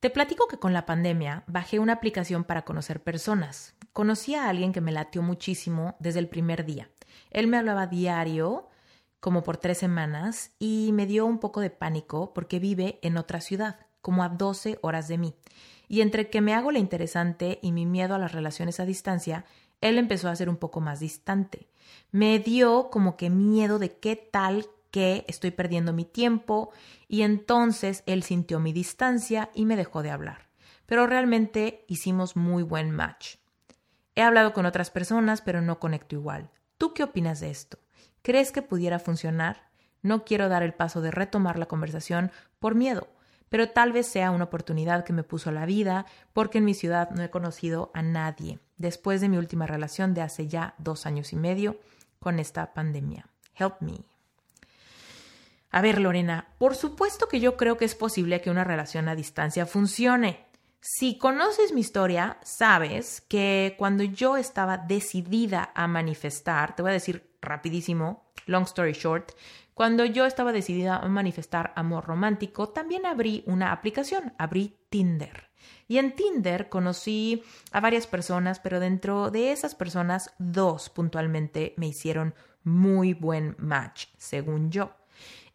te platico que con la pandemia bajé una aplicación para conocer personas. Conocí a alguien que me latió muchísimo desde el primer día. Él me hablaba diario, como por tres semanas, y me dio un poco de pánico porque vive en otra ciudad, como a 12 horas de mí. Y entre que me hago la interesante y mi miedo a las relaciones a distancia, él empezó a ser un poco más distante. Me dio como que miedo de qué tal que estoy perdiendo mi tiempo y entonces él sintió mi distancia y me dejó de hablar. Pero realmente hicimos muy buen match. He hablado con otras personas, pero no conecto igual. ¿Tú qué opinas de esto? ¿Crees que pudiera funcionar? No quiero dar el paso de retomar la conversación por miedo, pero tal vez sea una oportunidad que me puso la vida porque en mi ciudad no he conocido a nadie después de mi última relación de hace ya dos años y medio con esta pandemia. Help me. A ver, Lorena, por supuesto que yo creo que es posible que una relación a distancia funcione. Si conoces mi historia, sabes que cuando yo estaba decidida a manifestar, te voy a decir rapidísimo, long story short, cuando yo estaba decidida a manifestar amor romántico, también abrí una aplicación, abrí Tinder. Y en Tinder conocí a varias personas, pero dentro de esas personas, dos puntualmente me hicieron muy buen match, según yo.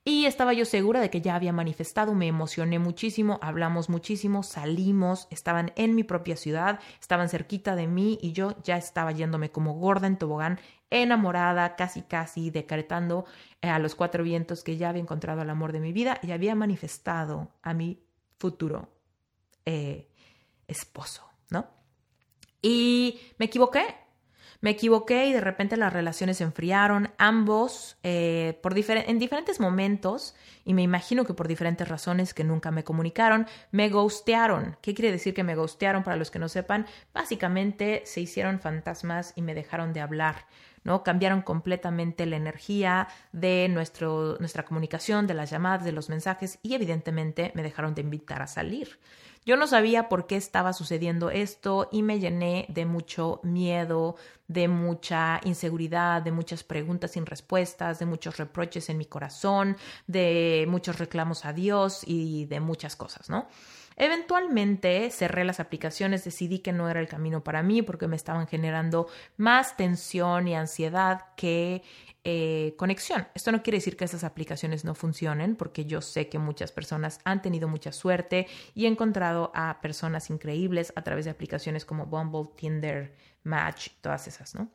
Y estaba yo segura de que ya había manifestado, me emocioné muchísimo, hablamos muchísimo, salimos, estaban en mi propia ciudad, estaban cerquita de mí y yo ya estaba yéndome como gorda en tobogán, enamorada, casi casi decretando eh, a los cuatro vientos que ya había encontrado el amor de mi vida y había manifestado a mi futuro eh, esposo, ¿no? Y me equivoqué, me equivoqué y de repente las relaciones se enfriaron, ambos eh, por en diferentes momentos, y me imagino que por diferentes razones que nunca me comunicaron, me ghostearon. ¿Qué quiere decir que me ghostearon? Para los que no sepan, básicamente se hicieron fantasmas y me dejaron de hablar. ¿no? Cambiaron completamente la energía de nuestro, nuestra comunicación, de las llamadas, de los mensajes y evidentemente me dejaron de invitar a salir. Yo no sabía por qué estaba sucediendo esto y me llené de mucho miedo, de mucha inseguridad, de muchas preguntas sin respuestas, de muchos reproches en mi corazón, de muchos reclamos a Dios y de muchas cosas, ¿no? Eventualmente cerré las aplicaciones, decidí que no era el camino para mí porque me estaban generando más tensión y ansiedad que eh, conexión. Esto no quiere decir que esas aplicaciones no funcionen, porque yo sé que muchas personas han tenido mucha suerte y he encontrado a personas increíbles a través de aplicaciones como Bumble, Tinder, Match, todas esas, ¿no?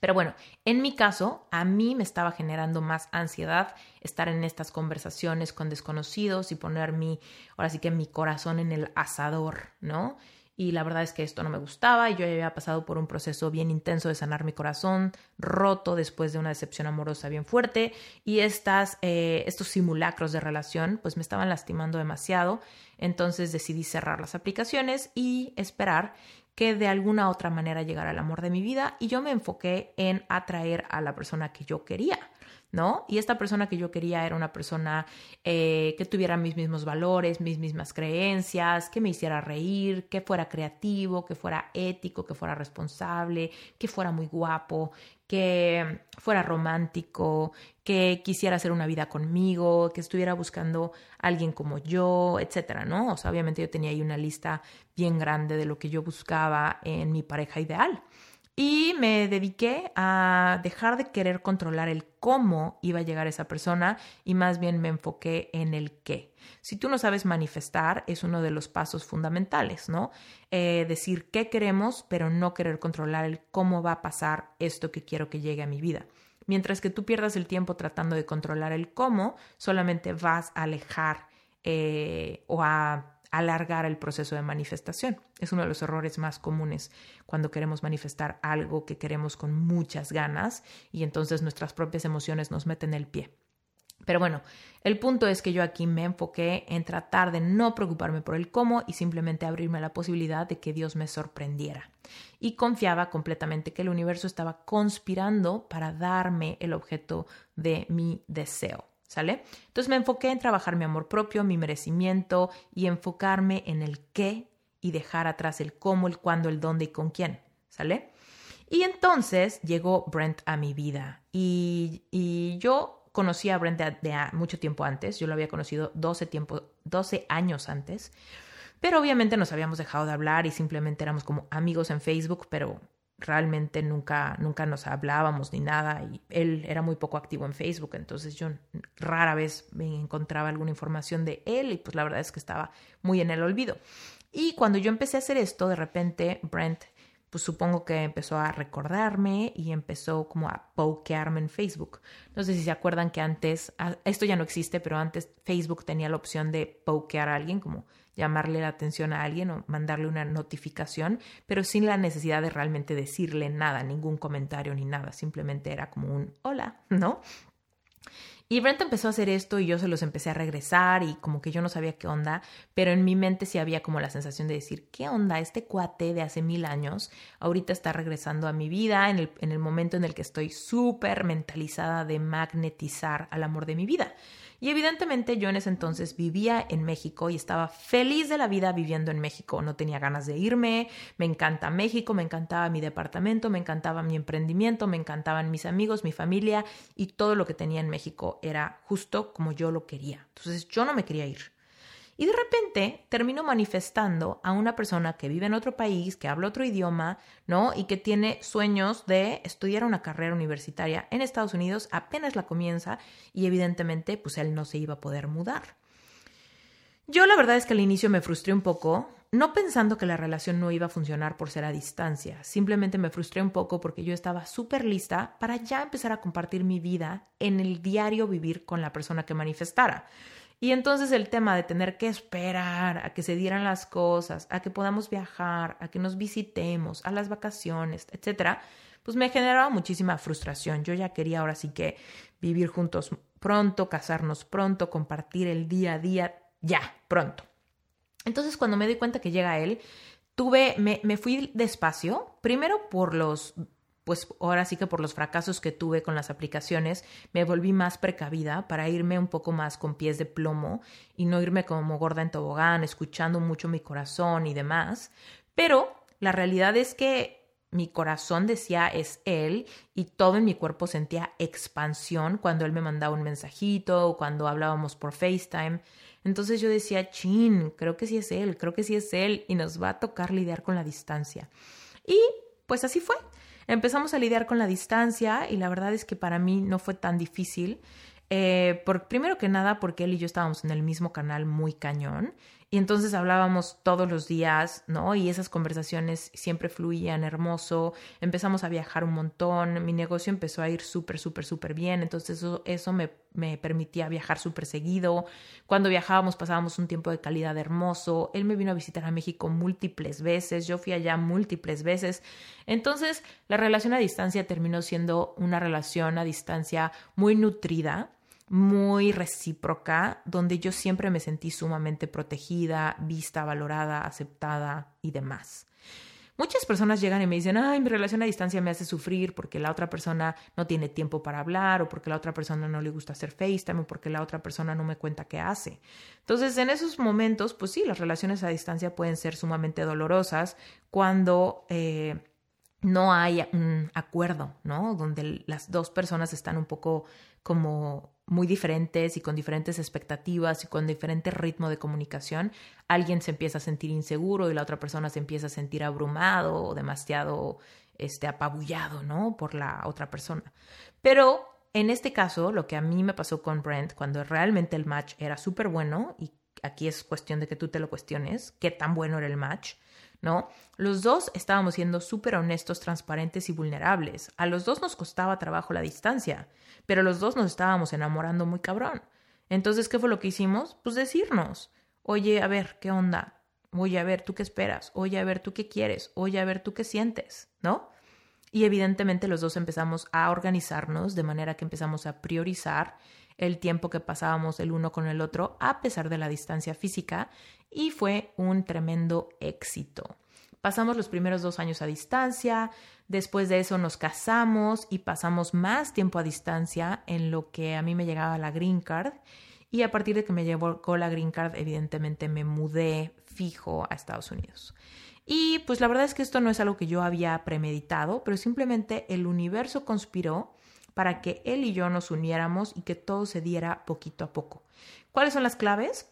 Pero bueno, en mi caso, a mí me estaba generando más ansiedad estar en estas conversaciones con desconocidos y poner mi, ahora sí que mi corazón en el asador, ¿no? Y la verdad es que esto no me gustaba y yo había pasado por un proceso bien intenso de sanar mi corazón, roto después de una decepción amorosa bien fuerte y estas, eh, estos simulacros de relación pues me estaban lastimando demasiado, entonces decidí cerrar las aplicaciones y esperar que de alguna otra manera llegara el amor de mi vida y yo me enfoqué en atraer a la persona que yo quería. ¿No? Y esta persona que yo quería era una persona eh, que tuviera mis mismos valores, mis mismas creencias, que me hiciera reír, que fuera creativo, que fuera ético, que fuera responsable, que fuera muy guapo, que fuera romántico, que quisiera hacer una vida conmigo, que estuviera buscando a alguien como yo, etcétera, ¿no? O sea, obviamente yo tenía ahí una lista bien grande de lo que yo buscaba en mi pareja ideal. Y me dediqué a dejar de querer controlar el cómo iba a llegar esa persona y más bien me enfoqué en el qué. Si tú no sabes manifestar, es uno de los pasos fundamentales, ¿no? Eh, decir qué queremos, pero no querer controlar el cómo va a pasar esto que quiero que llegue a mi vida. Mientras que tú pierdas el tiempo tratando de controlar el cómo, solamente vas a alejar eh, o a alargar el proceso de manifestación. Es uno de los errores más comunes cuando queremos manifestar algo que queremos con muchas ganas y entonces nuestras propias emociones nos meten el pie. Pero bueno, el punto es que yo aquí me enfoqué en tratar de no preocuparme por el cómo y simplemente abrirme a la posibilidad de que Dios me sorprendiera. Y confiaba completamente que el universo estaba conspirando para darme el objeto de mi deseo. ¿Sale? Entonces me enfoqué en trabajar mi amor propio, mi merecimiento y enfocarme en el qué y dejar atrás el cómo, el cuándo, el dónde y con quién. ¿Sale? Y entonces llegó Brent a mi vida y, y yo conocí a Brent de, mucho tiempo antes, yo lo había conocido 12, tiempo, 12 años antes, pero obviamente nos habíamos dejado de hablar y simplemente éramos como amigos en Facebook, pero realmente nunca, nunca nos hablábamos ni nada y él era muy poco activo en Facebook, entonces yo rara vez me encontraba alguna información de él y pues la verdad es que estaba muy en el olvido. Y cuando yo empecé a hacer esto, de repente Brent pues supongo que empezó a recordarme y empezó como a pokearme en Facebook. No sé si se acuerdan que antes, ah, esto ya no existe, pero antes Facebook tenía la opción de pokear a alguien, como llamarle la atención a alguien o mandarle una notificación, pero sin la necesidad de realmente decirle nada, ningún comentario ni nada, simplemente era como un hola, ¿no? Y Brent empezó a hacer esto y yo se los empecé a regresar y como que yo no sabía qué onda, pero en mi mente sí había como la sensación de decir, ¿qué onda? Este cuate de hace mil años ahorita está regresando a mi vida en el, en el momento en el que estoy súper mentalizada de magnetizar al amor de mi vida. Y evidentemente yo en ese entonces vivía en México y estaba feliz de la vida viviendo en México. No tenía ganas de irme, me encanta México, me encantaba mi departamento, me encantaba mi emprendimiento, me encantaban mis amigos, mi familia y todo lo que tenía en México era justo como yo lo quería. Entonces yo no me quería ir. Y de repente termino manifestando a una persona que vive en otro país, que habla otro idioma, ¿no? Y que tiene sueños de estudiar una carrera universitaria en Estados Unidos, apenas la comienza y evidentemente pues él no se iba a poder mudar. Yo la verdad es que al inicio me frustré un poco, no pensando que la relación no iba a funcionar por ser a distancia, simplemente me frustré un poco porque yo estaba súper lista para ya empezar a compartir mi vida en el diario vivir con la persona que manifestara. Y entonces el tema de tener que esperar a que se dieran las cosas, a que podamos viajar, a que nos visitemos, a las vacaciones, etcétera, pues me generaba muchísima frustración. Yo ya quería ahora sí que vivir juntos pronto, casarnos pronto, compartir el día a día, ya, pronto. Entonces cuando me di cuenta que llega él, tuve, me, me fui despacio, primero por los pues ahora sí que por los fracasos que tuve con las aplicaciones, me volví más precavida para irme un poco más con pies de plomo y no irme como gorda en tobogán, escuchando mucho mi corazón y demás. Pero la realidad es que mi corazón decía es él y todo en mi cuerpo sentía expansión cuando él me mandaba un mensajito o cuando hablábamos por FaceTime. Entonces yo decía, chin, creo que sí es él, creo que sí es él y nos va a tocar lidiar con la distancia. Y pues así fue. Empezamos a lidiar con la distancia y la verdad es que para mí no fue tan difícil. Eh, por, primero que nada porque él y yo estábamos en el mismo canal muy cañón y entonces hablábamos todos los días, ¿no? Y esas conversaciones siempre fluían hermoso, empezamos a viajar un montón, mi negocio empezó a ir súper, súper, súper bien, entonces eso, eso me, me permitía viajar súper seguido. Cuando viajábamos pasábamos un tiempo de calidad hermoso, él me vino a visitar a México múltiples veces, yo fui allá múltiples veces, entonces la relación a distancia terminó siendo una relación a distancia muy nutrida muy recíproca, donde yo siempre me sentí sumamente protegida, vista, valorada, aceptada y demás. Muchas personas llegan y me dicen, ay, mi relación a distancia me hace sufrir porque la otra persona no tiene tiempo para hablar o porque la otra persona no le gusta hacer FaceTime o porque la otra persona no me cuenta qué hace. Entonces, en esos momentos, pues sí, las relaciones a distancia pueden ser sumamente dolorosas cuando... Eh, no hay un acuerdo, ¿no? Donde las dos personas están un poco como muy diferentes y con diferentes expectativas y con diferente ritmo de comunicación, alguien se empieza a sentir inseguro y la otra persona se empieza a sentir abrumado o demasiado este, apabullado, ¿no? Por la otra persona. Pero en este caso, lo que a mí me pasó con Brent, cuando realmente el match era súper bueno, y aquí es cuestión de que tú te lo cuestiones, qué tan bueno era el match, ¿no? Los dos estábamos siendo súper honestos, transparentes y vulnerables. A los dos nos costaba trabajo la distancia pero los dos nos estábamos enamorando muy cabrón. Entonces, ¿qué fue lo que hicimos? Pues decirnos, oye, a ver, ¿qué onda? Oye, a ver, ¿tú qué esperas? Oye, a ver, ¿tú qué quieres? Oye, a ver, ¿tú qué sientes? ¿No? Y evidentemente los dos empezamos a organizarnos de manera que empezamos a priorizar el tiempo que pasábamos el uno con el otro a pesar de la distancia física y fue un tremendo éxito. Pasamos los primeros dos años a distancia, después de eso nos casamos y pasamos más tiempo a distancia en lo que a mí me llegaba la green card y a partir de que me llegó la green card evidentemente me mudé fijo a Estados Unidos. Y pues la verdad es que esto no es algo que yo había premeditado, pero simplemente el universo conspiró para que él y yo nos uniéramos y que todo se diera poquito a poco. ¿Cuáles son las claves?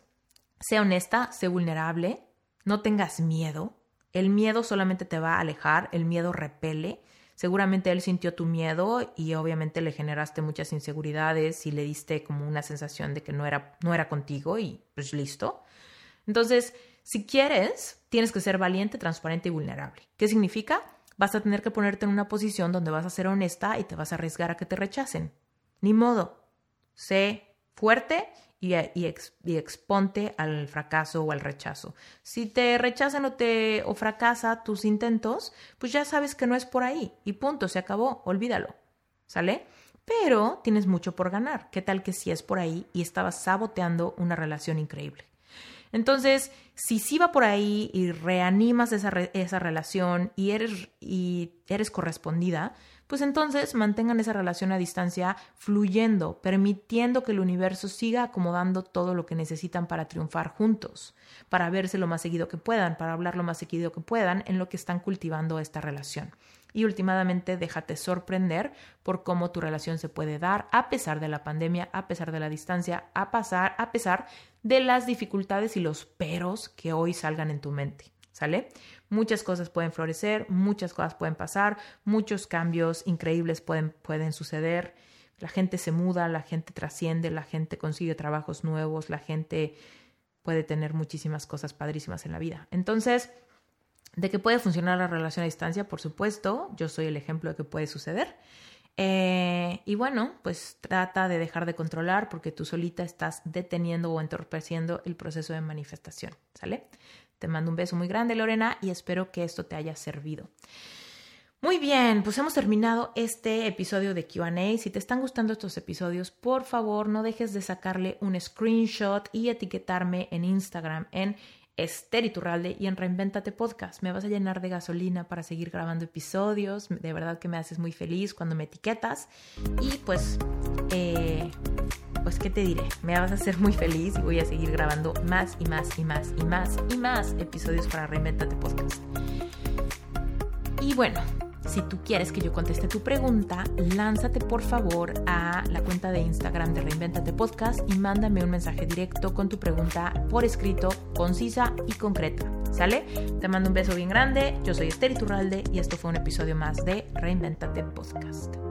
Sé honesta, sé vulnerable, no tengas miedo. El miedo solamente te va a alejar, el miedo repele. Seguramente él sintió tu miedo y obviamente le generaste muchas inseguridades y le diste como una sensación de que no era, no era contigo y pues listo. Entonces, si quieres, tienes que ser valiente, transparente y vulnerable. ¿Qué significa? vas a tener que ponerte en una posición donde vas a ser honesta y te vas a arriesgar a que te rechacen. Ni modo. Sé fuerte y, exponte al fracaso o al rechazo. Si te rechazan o te o fracasa tus intentos, pues ya sabes que no es por ahí y punto, se acabó, olvídalo. ¿Sale? Pero tienes mucho por ganar. ¿Qué tal que si es por ahí y estabas saboteando una relación increíble? Entonces, si sí va por ahí y reanimas esa, esa relación y eres, y eres correspondida, pues entonces mantengan esa relación a distancia fluyendo, permitiendo que el universo siga acomodando todo lo que necesitan para triunfar juntos, para verse lo más seguido que puedan, para hablar lo más seguido que puedan en lo que están cultivando esta relación. Y últimamente déjate sorprender por cómo tu relación se puede dar a pesar de la pandemia, a pesar de la distancia, a, pasar, a pesar de las dificultades y los peros que hoy salgan en tu mente. ¿Sale? Muchas cosas pueden florecer, muchas cosas pueden pasar, muchos cambios increíbles pueden, pueden suceder. La gente se muda, la gente trasciende, la gente consigue trabajos nuevos, la gente puede tener muchísimas cosas padrísimas en la vida. Entonces, de que puede funcionar la relación a distancia, por supuesto, yo soy el ejemplo de que puede suceder. Eh, y bueno, pues trata de dejar de controlar porque tú solita estás deteniendo o entorpeciendo el proceso de manifestación, ¿sale? Te mando un beso muy grande, Lorena, y espero que esto te haya servido. Muy bien, pues hemos terminado este episodio de QA. Si te están gustando estos episodios, por favor no dejes de sacarle un screenshot y etiquetarme en Instagram en Esther Iturralde y en Reinventate Podcast. Me vas a llenar de gasolina para seguir grabando episodios. De verdad que me haces muy feliz cuando me etiquetas. Y pues, eh, pues, ¿qué te diré? Me vas a hacer muy feliz y voy a seguir grabando más y más y más y más y más episodios para Reinventate Podcast. Y bueno, si tú quieres que yo conteste tu pregunta, lánzate por favor a la cuenta de Instagram de Reinventate Podcast y mándame un mensaje directo con tu pregunta por escrito, concisa y concreta. ¿Sale? Te mando un beso bien grande. Yo soy Esther Iturralde y esto fue un episodio más de Reinventate Podcast.